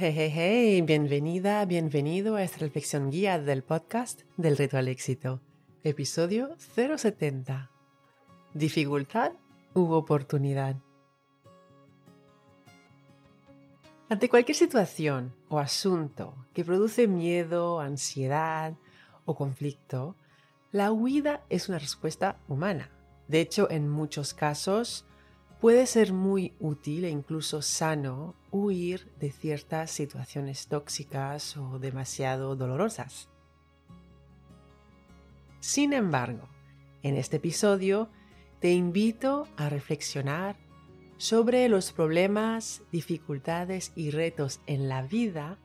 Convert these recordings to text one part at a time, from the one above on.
Hey, hey, hey, bienvenida, bienvenido a esta reflexión guía del podcast del reto al éxito, episodio 070. Dificultad u oportunidad. Ante cualquier situación o asunto que produce miedo, ansiedad o conflicto, la huida es una respuesta humana. De hecho, en muchos casos, Puede ser muy útil e incluso sano huir de ciertas situaciones tóxicas o demasiado dolorosas. Sin embargo, en este episodio te invito a reflexionar sobre los problemas, dificultades y retos en la vida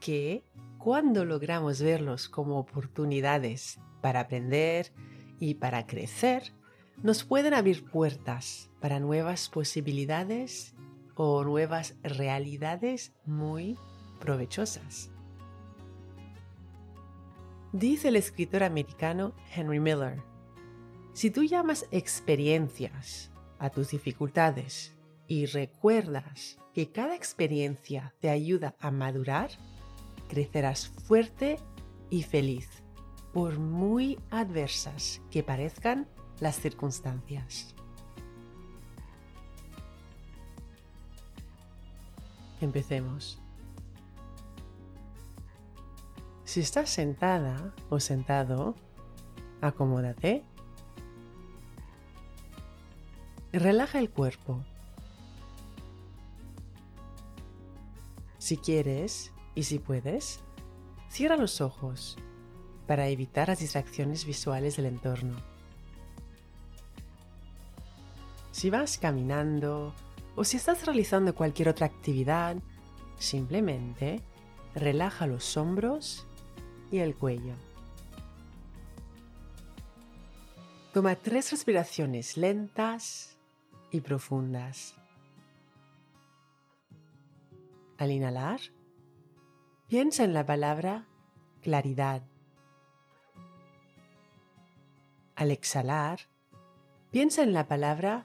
que, cuando logramos verlos como oportunidades para aprender y para crecer, nos pueden abrir puertas para nuevas posibilidades o nuevas realidades muy provechosas. Dice el escritor americano Henry Miller, si tú llamas experiencias a tus dificultades y recuerdas que cada experiencia te ayuda a madurar, crecerás fuerte y feliz, por muy adversas que parezcan las circunstancias. Empecemos. Si estás sentada o sentado, acomódate. Relaja el cuerpo. Si quieres y si puedes, cierra los ojos para evitar las distracciones visuales del entorno. Si vas caminando o si estás realizando cualquier otra actividad, simplemente relaja los hombros y el cuello. Toma tres respiraciones lentas y profundas. Al inhalar, piensa en la palabra claridad. Al exhalar, piensa en la palabra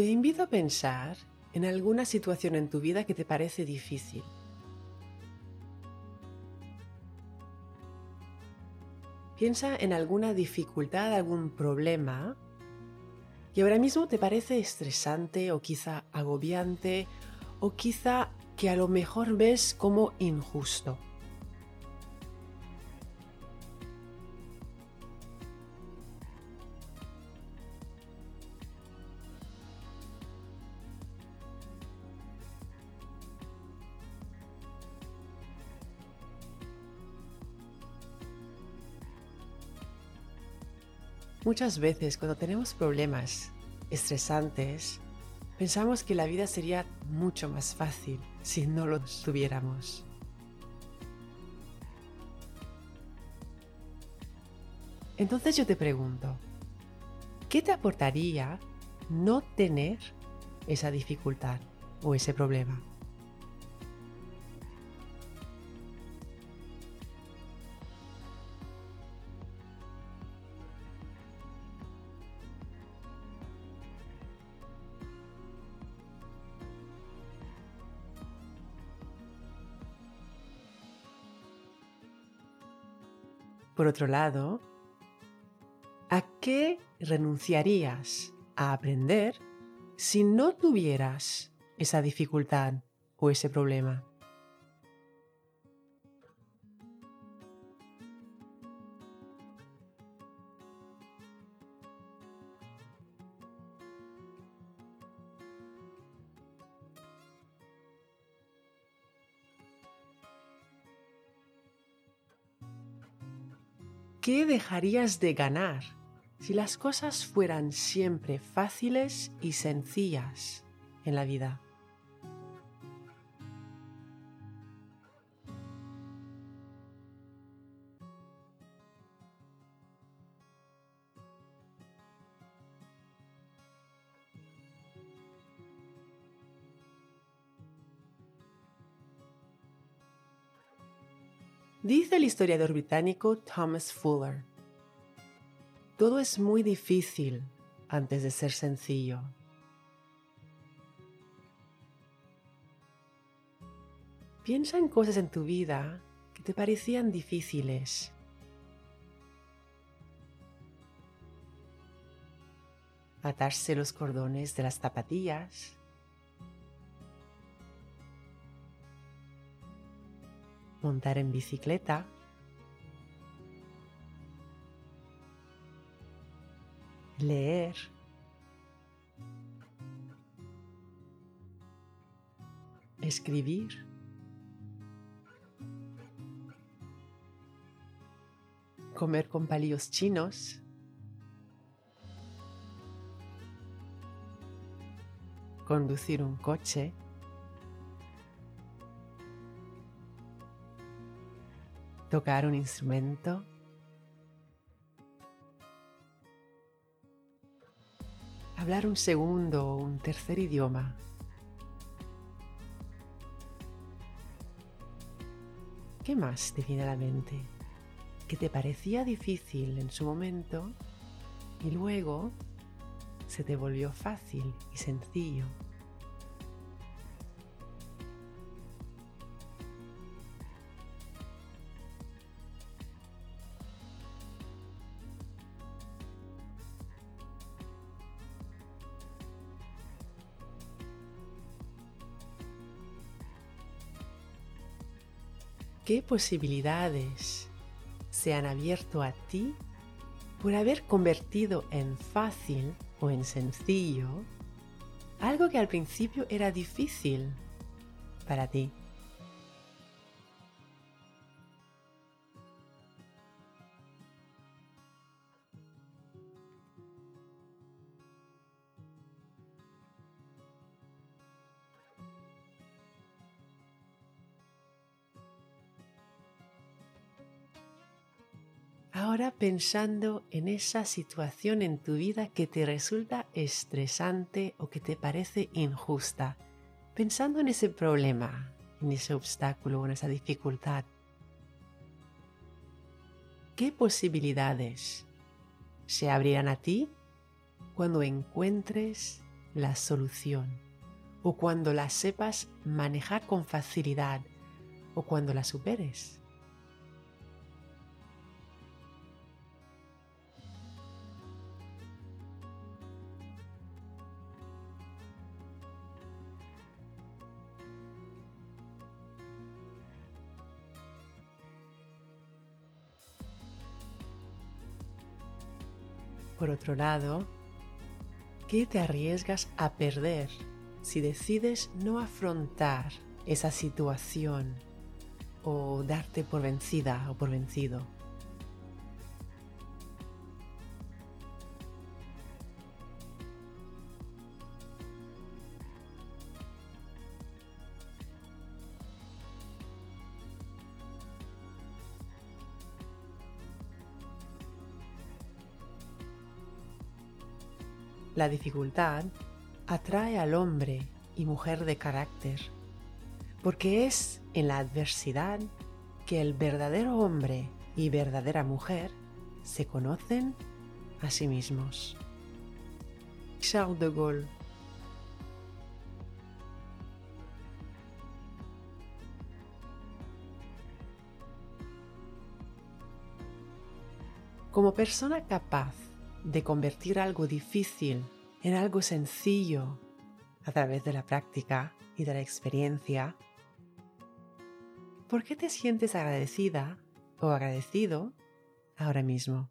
Te invito a pensar en alguna situación en tu vida que te parece difícil. Piensa en alguna dificultad, algún problema que ahora mismo te parece estresante o quizá agobiante o quizá que a lo mejor ves como injusto. Muchas veces cuando tenemos problemas estresantes, pensamos que la vida sería mucho más fácil si no lo tuviéramos. Entonces yo te pregunto, ¿qué te aportaría no tener esa dificultad o ese problema? Por otro lado, ¿a qué renunciarías a aprender si no tuvieras esa dificultad o ese problema? ¿Qué dejarías de ganar si las cosas fueran siempre fáciles y sencillas en la vida? Dice el historiador británico Thomas Fuller, todo es muy difícil antes de ser sencillo. Piensa en cosas en tu vida que te parecían difíciles. Atarse los cordones de las zapatillas. Montar en bicicleta. Leer. Escribir. comer con palillos chinos, conducir un coche, tocar un instrumento, hablar un segundo o un tercer idioma. ¿Qué más te viene a la mente? que te parecía difícil en su momento y luego se te volvió fácil y sencillo. ¿Qué posibilidades se han abierto a ti por haber convertido en fácil o en sencillo algo que al principio era difícil para ti. Ahora pensando en esa situación en tu vida que te resulta estresante o que te parece injusta, pensando en ese problema, en ese obstáculo, en esa dificultad, ¿qué posibilidades se abrirán a ti cuando encuentres la solución o cuando la sepas manejar con facilidad o cuando la superes? Por otro lado, ¿qué te arriesgas a perder si decides no afrontar esa situación o darte por vencida o por vencido? La dificultad atrae al hombre y mujer de carácter, porque es en la adversidad que el verdadero hombre y verdadera mujer se conocen a sí mismos. Charles de Gaulle Como persona capaz de convertir algo difícil en algo sencillo a través de la práctica y de la experiencia, ¿por qué te sientes agradecida o agradecido ahora mismo?